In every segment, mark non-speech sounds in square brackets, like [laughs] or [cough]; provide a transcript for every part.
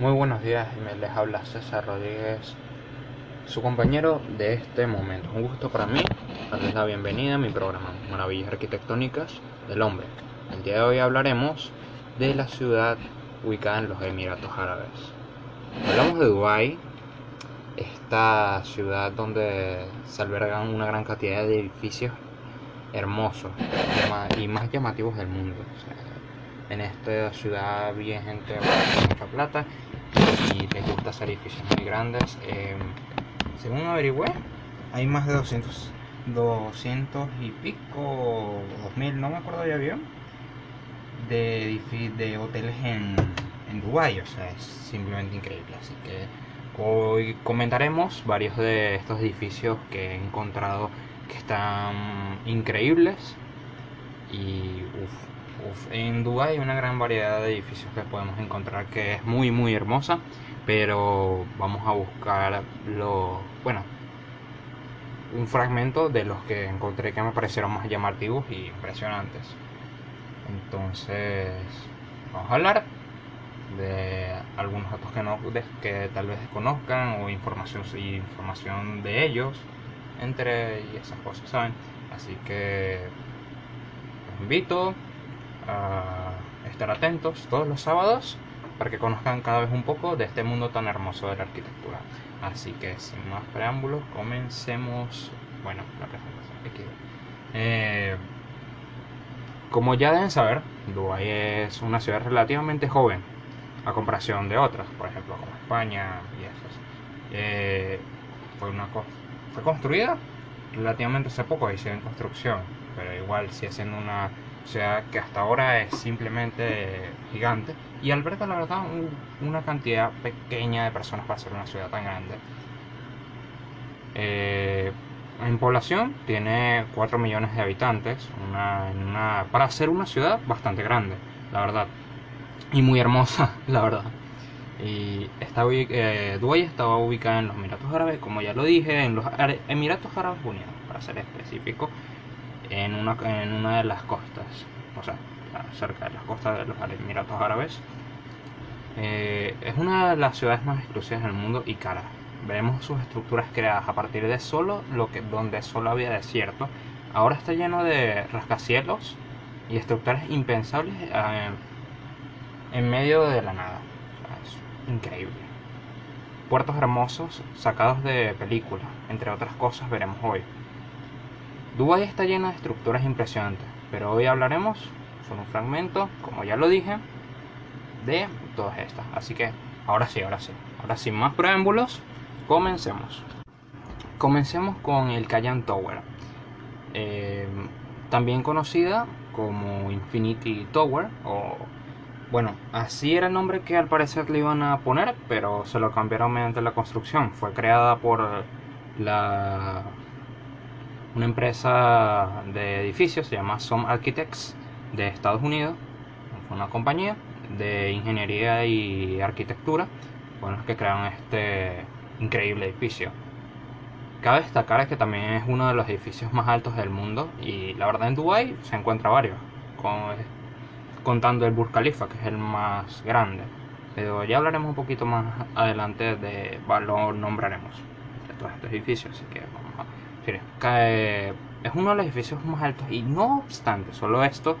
Muy buenos días, me les habla César Rodríguez, su compañero de este momento. Un gusto para mí darles la bienvenida a mi programa Maravillas Arquitectónicas del Hombre. El día de hoy hablaremos de la ciudad ubicada en los Emiratos Árabes. Hablamos de Dubái, esta ciudad donde se albergan una gran cantidad de edificios hermosos y más llamativos del mundo. En esta ciudad vive gente con mucha plata y les gusta hacer edificios muy grandes. Em, según averigüé, hay más de 200, 200 y pico, 2000, no me acuerdo ya bien, de, de hoteles en, en Dubái. O sea, es simplemente increíble. Así que hoy comentaremos varios de estos edificios que he encontrado que están increíbles y uff en Dubai hay una gran variedad de edificios que podemos encontrar que es muy muy hermosa, pero vamos a buscar lo, bueno, un fragmento de los que encontré que me parecieron más llamativos y impresionantes. Entonces, vamos a hablar de algunos datos que, no, que tal vez desconozcan o información, información de ellos, entre y esas cosas, ¿saben? Así que los invito a estar atentos todos los sábados para que conozcan cada vez un poco de este mundo tan hermoso de la arquitectura. Así que sin más preámbulos, comencemos. Bueno, la presentación. Eh, como ya deben saber, Dubái es una ciudad relativamente joven a comparación de otras, por ejemplo como España y esas. Eh, fue, una fue construida relativamente hace poco y sigue en construcción, pero igual sigue siendo una o sea que hasta ahora es simplemente gigante y alberga la verdad una cantidad pequeña de personas para ser una ciudad tan grande. Eh, en población tiene 4 millones de habitantes, una, para ser una ciudad bastante grande, la verdad, y muy hermosa, [laughs] la verdad. Y está, eh, Dubái estaba ubicada en los Emiratos Árabes, como ya lo dije, en los Emiratos Árabes Unidos, para ser específico, en una, en una de las costas, o sea, cerca de las costas de los Emiratos Árabes. Eh, es una de las ciudades más exclusivas del mundo y cara. Veremos sus estructuras creadas a partir de solo lo que donde solo había desierto. Ahora está lleno de rascacielos y estructuras impensables eh, en medio de la nada. es increíble. Puertos hermosos sacados de películas, entre otras cosas veremos hoy. Dubái está llena de estructuras impresionantes, pero hoy hablaremos sobre un fragmento, como ya lo dije, de todas estas. Así que ahora sí, ahora sí. Ahora sin más preámbulos, comencemos. Comencemos con el Kayan Tower, eh, también conocida como Infinity Tower o bueno, así era el nombre que al parecer le iban a poner, pero se lo cambiaron mediante la construcción. Fue creada por la una empresa de edificios, se llama Som Architects de Estados Unidos, una compañía de ingeniería y arquitectura, bueno, que crearon este increíble edificio. Cabe destacar que también es uno de los edificios más altos del mundo y la verdad en Dubai se encuentra varios, contando el Burj Khalifa que es el más grande. Pero ya hablaremos un poquito más adelante de, lo nombraremos de todos estos edificios, así que vamos a es uno de los edificios más altos y no obstante, solo esto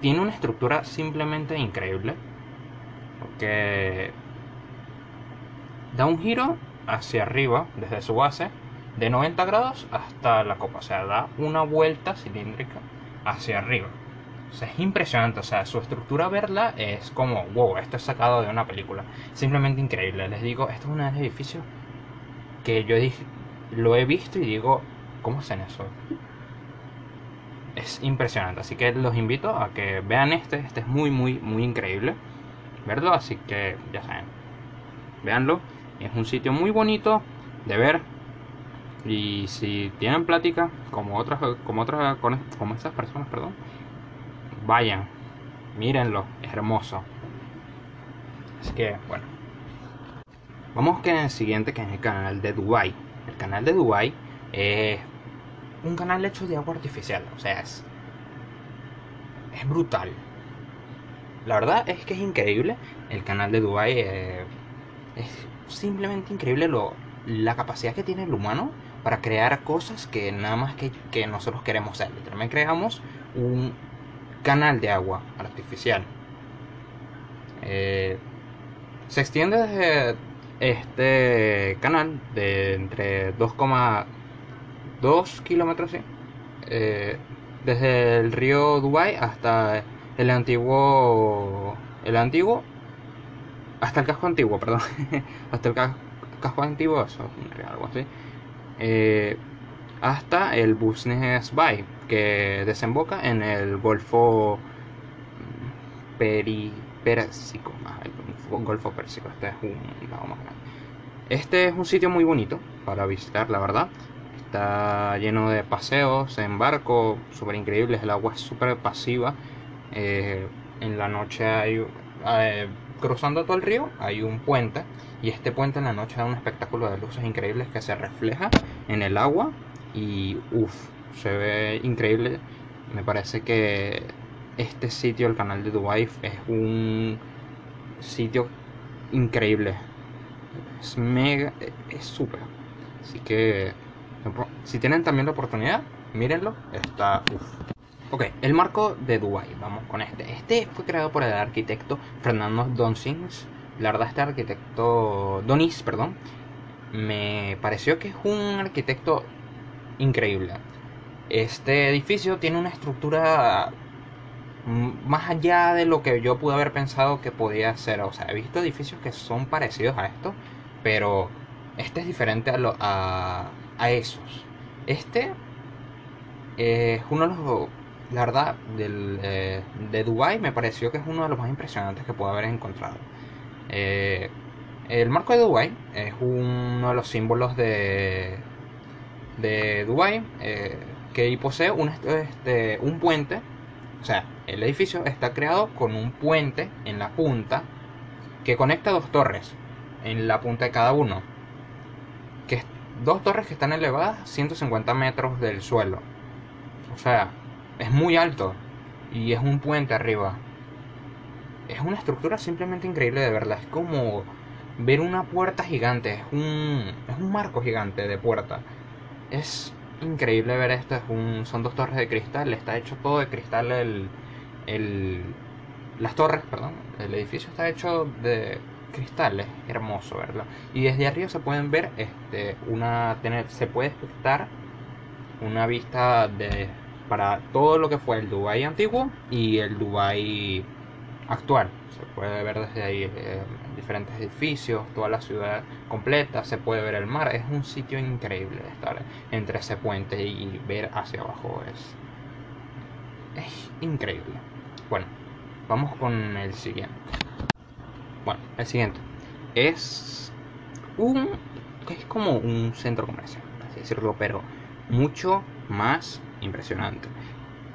tiene una estructura simplemente increíble. Porque da un giro hacia arriba desde su base de 90 grados hasta la copa. O sea, da una vuelta cilíndrica hacia arriba. O sea, es impresionante. O sea, su estructura verla es como, wow, esto es sacado de una película. Simplemente increíble. Les digo, esto es uno de los edificios que yo dije, lo he visto y digo, ¿Cómo hacen eso? Es impresionante, así que los invito a que vean este, este es muy, muy, muy increíble, ¿verdad? Así que ya saben, véanlo, es un sitio muy bonito de ver y si tienen plática como otras, como otras, como estas personas, perdón, vayan, mírenlo, es hermoso. Así que bueno, vamos que en el siguiente que es el canal de Dubai. El canal de Dubai es un canal hecho de agua artificial. O sea, es, brutal. La verdad es que es increíble. El canal de Dubai, eh, Es simplemente increíble lo, la capacidad que tiene el humano para crear cosas que nada más que, que nosotros queremos hacer. Literalmente creamos un canal de agua artificial. Eh, se extiende desde este canal de entre 2,2 kilómetros, eh, desde el río Dubai hasta el antiguo, el antiguo, hasta el casco antiguo, perdón, [laughs] hasta el casco, antiguo, eso, algo así, eh, hasta el Business Bay, que desemboca en el Golfo Peri, Pérsico, Golfo Pérsico, este es un lado más grande. Este es un sitio muy bonito para visitar, la verdad. Está lleno de paseos en barco, súper increíbles, el agua es súper pasiva. Eh, en la noche hay, eh, cruzando todo el río, hay un puente y este puente en la noche da un espectáculo de luces increíbles que se refleja en el agua y uff, se ve increíble. Me parece que este sitio, el canal de Dubai, es un sitio increíble. Es mega, es súper. Así que si tienen también la oportunidad, mírenlo. Está Ok, el marco de Dubai, vamos con este. Este fue creado por el arquitecto Fernando Donsins. La verdad, este arquitecto, Donis, perdón, me pareció que es un arquitecto increíble. Este edificio tiene una estructura más allá de lo que yo pude haber pensado que podía ser. O sea, he visto edificios que son parecidos a esto, pero este es diferente a, lo, a, a esos. Este es uno de los. La verdad, del, eh, de Dubai me pareció que es uno de los más impresionantes que puedo haber encontrado. Eh, el marco de Dubai es uno de los símbolos de, de Dubai eh, que posee un, este, un puente. O sea, el edificio está creado con un puente en la punta que conecta dos torres en la punta de cada uno. Dos torres que están elevadas 150 metros del suelo. O sea, es muy alto y es un puente arriba. Es una estructura simplemente increíble de verdad. Es como ver una puerta gigante. Es un, es un marco gigante de puerta. Es increíble ver esto. Es un, son dos torres de cristal. Está hecho todo de cristal el, el, las torres, perdón. El edificio está hecho de cristales. Hermoso verlo. Y desde arriba se pueden ver este, una tener, se puede estar una vista de para todo lo que fue el Dubai antiguo y el Dubai actual. Se puede ver desde ahí eh, diferentes edificios, toda la ciudad completa, se puede ver el mar. Es un sitio increíble de estar entre ese puente y ver hacia abajo. Es, es increíble. Bueno, vamos con el siguiente. Bueno, el siguiente. Es un es como un centro comercial, así decirlo, pero mucho más impresionante.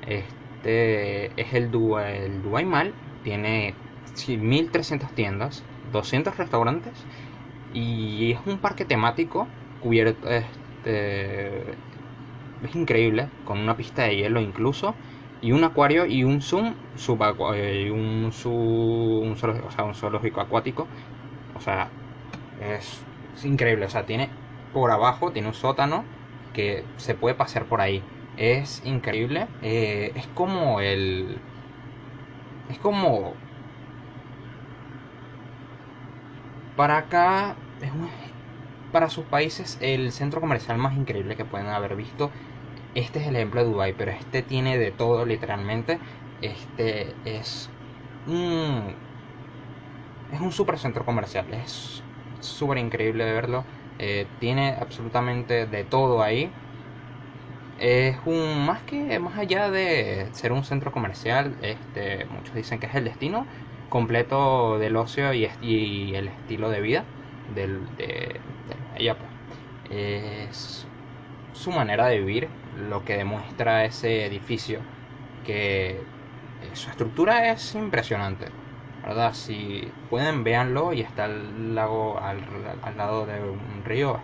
Este es el Dubai, el Dubai Mall. Tiene 1300 tiendas, 200 restaurantes y es un parque temático cubierto este, es increíble con una pista de hielo incluso y un acuario y un zoom eh, y un, un, sea, un zoológico acuático. O sea es, increíble. O sea tiene por abajo tiene un sótano que se puede pasear por ahí. Es increíble. Eh, es como el es como... Para acá, es para sus países, el centro comercial más increíble que pueden haber visto. Este es el ejemplo de Dubai, pero este tiene de todo literalmente. Este es un... Es un super centro comercial. Es súper increíble de verlo. Eh, tiene absolutamente de todo ahí es un más que más allá de ser un centro comercial este muchos dicen que es el destino completo del ocio y, el estilo de vida del, de, ella pues. es su manera de vivir lo que demuestra ese edificio que eh, su estructura es impresionante verdad si pueden véanlo y está al lago al, al lado de un río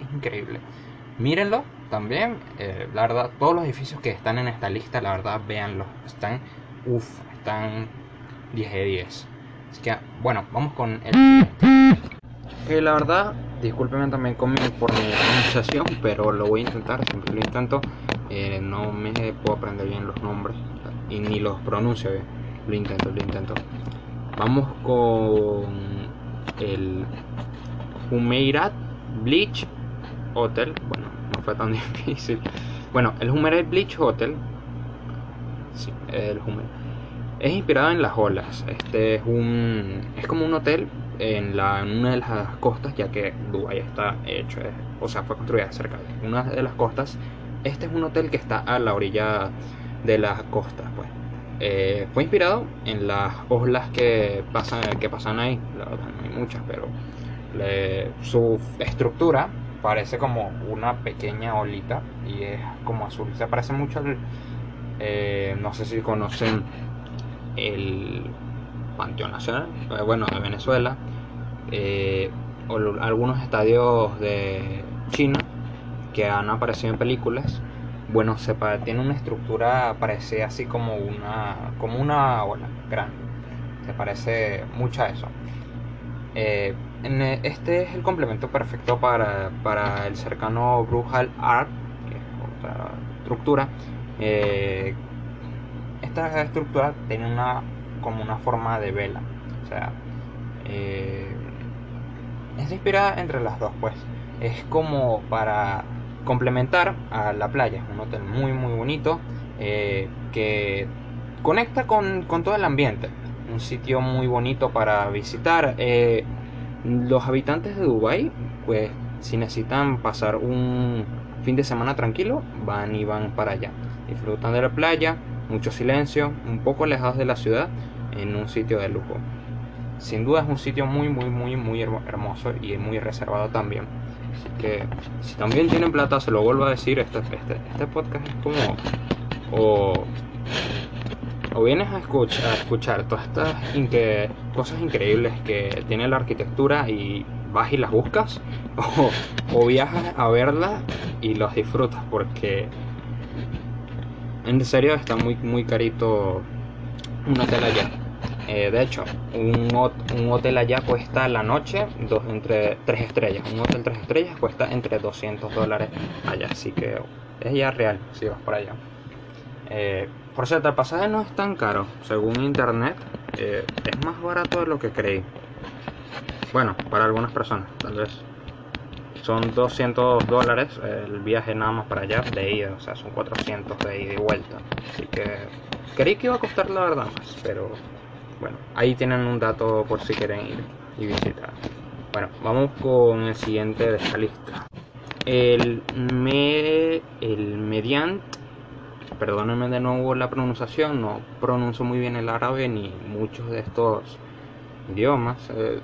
es increíble mírenlo también, eh, la verdad, todos los edificios que están en esta lista, la verdad, véanlos. Están, uff, están 10 de 10. Así que, bueno, vamos con el... Que la verdad, discúlpeme también con mi, por mi pronunciación, pero lo voy a intentar, siempre lo intento. Eh, no me puedo aprender bien los nombres y ni los pronuncio bien. Lo intento, lo intento. Vamos con el Humeirat Bleach Hotel. Bueno, no fue tan [laughs] difícil. Bueno, el Humeirat Bleach Hotel. Sí, el Humeirat. Es inspirado en las olas. Este es un. Es como un hotel en, la, en una de las costas, ya que Dubái está hecho, o sea, fue construida cerca de una de las costas. Este es un hotel que está a la orilla de las costas, pues. Eh, fue inspirado en las olas que pasan, que pasan ahí. La verdad, no hay muchas, pero su estructura parece como una pequeña olita y es como azul. Se parece mucho al. Eh, no sé si conocen el Panteón Nacional, eh, bueno, de Venezuela, o algunos estadios de China que han aparecido en películas bueno, se tiene una estructura, parece así como una, como una ola grande. Se parece mucho a eso. Eh, e, este es el complemento perfecto para, para el cercano Bruhal Art, que es otra estructura. Eh, esta estructura tiene una como una forma de vela. O sea, eh, es inspirada entre las dos, pues. Es como para complementar a la playa. Un hotel muy muy bonito eh, que conecta con, todo el ambiente. Un sitio muy bonito para visitar. Eh, los habitantes de Dubai, pues si necesitan pasar un fin de semana tranquilo, van y van para allá. Disfrutan de la playa, mucho silencio, un poco alejados de la ciudad, en un sitio de lujo. Sin duda es un sitio muy, muy, muy, muy hermoso y muy reservado también. Así que si también tienen plata, se lo vuelvo a decir, este, este, este podcast es como... O, o vienes a escuchar, a escuchar todas estas cosas increíbles que tiene la arquitectura y vas y las buscas, [laughs] o, o viajas a verlas y los disfrutas, porque en serio está muy, muy carito un hotel allá. Eh, de hecho, un, hotel allá cuesta la noche dos, entre 3 estrellas. Un hotel 3 estrellas cuesta entre 200 dólares allá. Así que es ya real si vas por allá. Eh, por cierto, el pasaje no es tan caro. Según internet, eh, es más barato de lo que creí. Bueno, para algunas personas, tal vez. Son 200 dólares el viaje nada más para allá de ida. O sea, son 400 de ida y vuelta. Así que creí que iba a costar la verdad más. Pero bueno, ahí tienen un dato por si quieren ir y visitar. Bueno, vamos con el siguiente de esta lista. El, me, el mediant, perdónenme de nuevo la pronunciación, no pronuncio muy bien el árabe ni muchos de estos idiomas. Eh,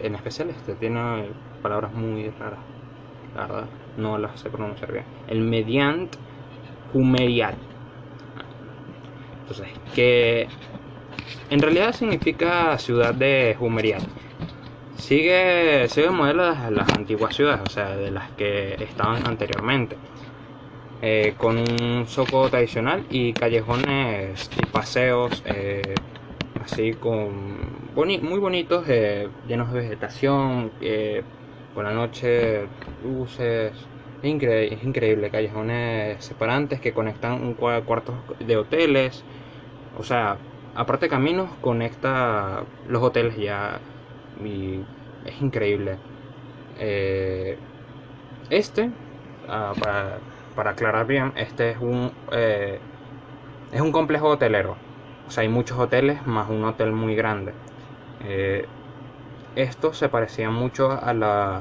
en especial este tiene palabras muy raras, la verdad, no las sé pronunciar bien. El mediant humeriat. Entonces, que en realidad significa ciudad de Jumeriat. Sigue, sigue el modelo de las antiguas ciudades, o sea, de las que estaban anteriormente. Eh, con un soco tradicional y callejones y paseos eh, así con muy bonitos, eh, llenos de vegetación, por la noche luces. Es, es increíble, callejones separantes que conectan un cuartos de hoteles. O sea, aparte de caminos, conecta los hoteles ya y es increíble. Eh, este, ah, para, aclarar bien, este es un, eh, es un complejo hotelero. O sea, hay muchos hoteles más un hotel muy grande. Eh, esto se parecía mucho a,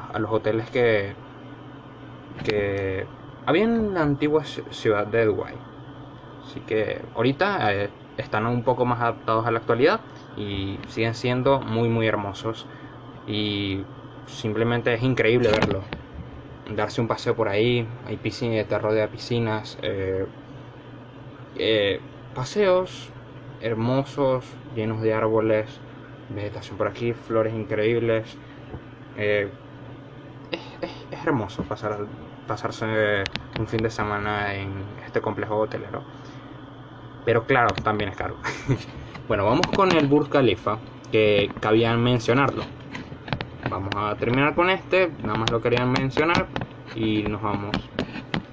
a los hoteles que, que había en la antigua ciudad de Dubái. Así que ahorita están un poco más adaptados a la actualidad y siguen siendo muy muy hermosos. Y simplemente es increíble verlo. Darse un paseo por ahí hay piscinas te rodea piscinas eh, eh, paseos hermosos llenos de árboles vegetación por aquí flores increíbles. Eh, es, es, hermoso pasar pasarse un fin de semana en este complejo hotelero pero claro, también es caro. [laughs] bueno, vamos con el Burj Khalifa, que cabía mencionarlo. vamos a terminar con este, nada más lo quería mencionar y nos vamos.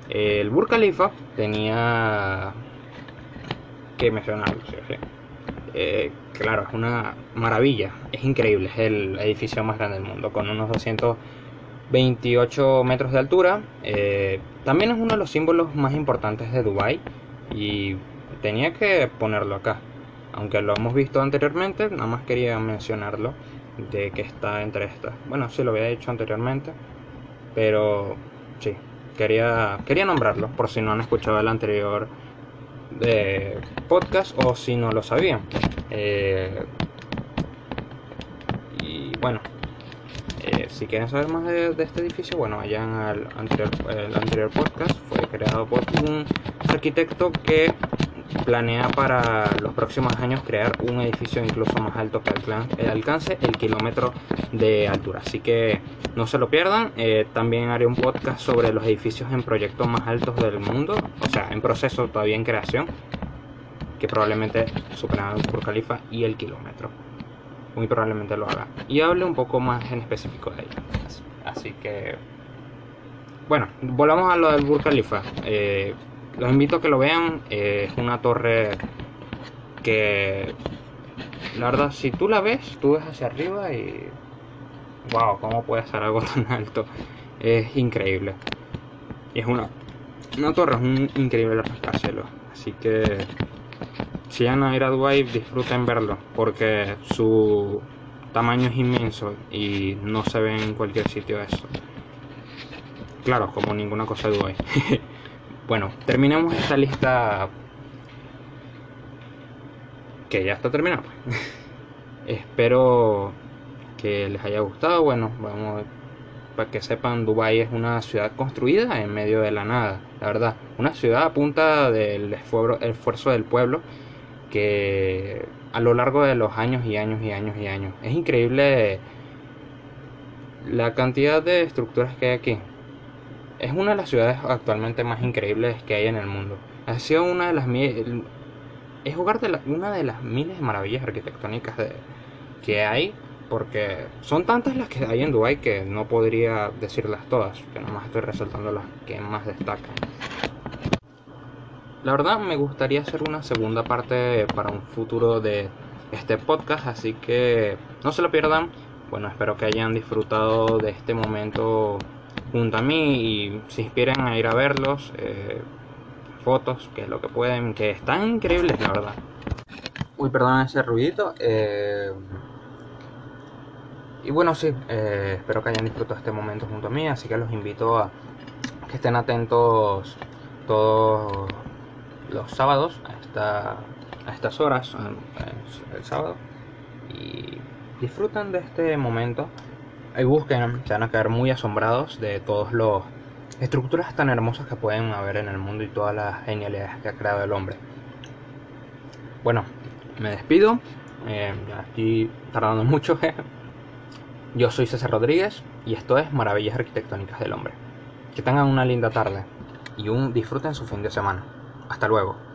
El Burj Khalifa tenía que mencionarlo, sí, sí. Eh, claro, es una maravilla, es increíble, es el edificio más grande del mundo, con unos 228 metros de altura. Eh, también es uno de los símbolos más importantes de Dubai y tenía que ponerlo acá. Aunque lo hemos visto anteriormente, nada más quería mencionarlo de que está entre estas. Bueno, sí lo había dicho anteriormente, pero sí, quería, quería nombrarlo por si no han escuchado el anterior de podcast o si no lo sabían. Eh, y bueno, eh, si quieren saber más de, este edificio, bueno, vayan al anterior, el anterior podcast. Fue creado por un arquitecto que planea para los próximos años crear un edificio incluso más alto que alcance el kilómetro de altura. Así que no se lo pierdan. Eh, también haré un podcast sobre los edificios en proyectos más altos del mundo, o sea, en proceso todavía en creación, que probablemente superarán por Califa y el kilómetro. Muy probablemente lo haga. Y hable un poco más en específico de ello. Así que, bueno, volvamos a lo del Burj Khalifa. Eh, los invito a que lo vean. Eh, es una torre que, la verdad, si tú la ves, tú ves hacia arriba y, wow, ¿cómo puede ser algo [laughs] tan alto? Es increíble. Es una, una torre, es un increíble rascacielos. Así que, si van a ir a Dubai, disfruten verlo, porque su tamaño es inmenso y no se ve en cualquier sitio eso. Claro, como ninguna cosa de Dubai. [laughs] Bueno, terminemos esta lista que ya está terminada. [laughs] Espero que les haya gustado. Bueno, vamos para que sepan, Dubai es una ciudad construida en medio de la nada, la verdad. Una ciudad a punta del esfuerzo del pueblo que a lo largo de los años y años y años y años. Es increíble la cantidad de estructuras que hay aquí es una de las ciudades actualmente más increíbles que hay en el mundo. Ha sido una de las es hogar de una de las miles de maravillas arquitectónicas que hay, porque son tantas las que hay en Dubai que no podría decirlas todas, que nomás estoy resaltando las que más destacan. La verdad me gustaría hacer una segunda parte para un futuro de este podcast, así que no se lo pierdan. Bueno, espero que hayan disfrutado de este momento junto a mí y se inspiren a ir a verlos. Eh, fotos, que es lo que pueden, que están increíbles, la verdad. Uy, perdón ese ruidito. Eh, y bueno, sí, eh, espero que hayan disfrutado este momento junto a mí, así que los invito a que estén atentos todos los sábados a, esta, a estas horas, el sábado, y disfruten de este momento ahí busquen, se van a quedar muy asombrados de todas las estructuras tan hermosas que pueden haber en el mundo y todas las genialidades que ha creado el hombre. Bueno, me despido. Eh, estoy tardando [laughs] mucho. Yo soy César Rodríguez y esto es Maravillas Arquitectónicas del Hombre. Que tengan una linda tarde y un disfruten su fin de semana. Hasta luego.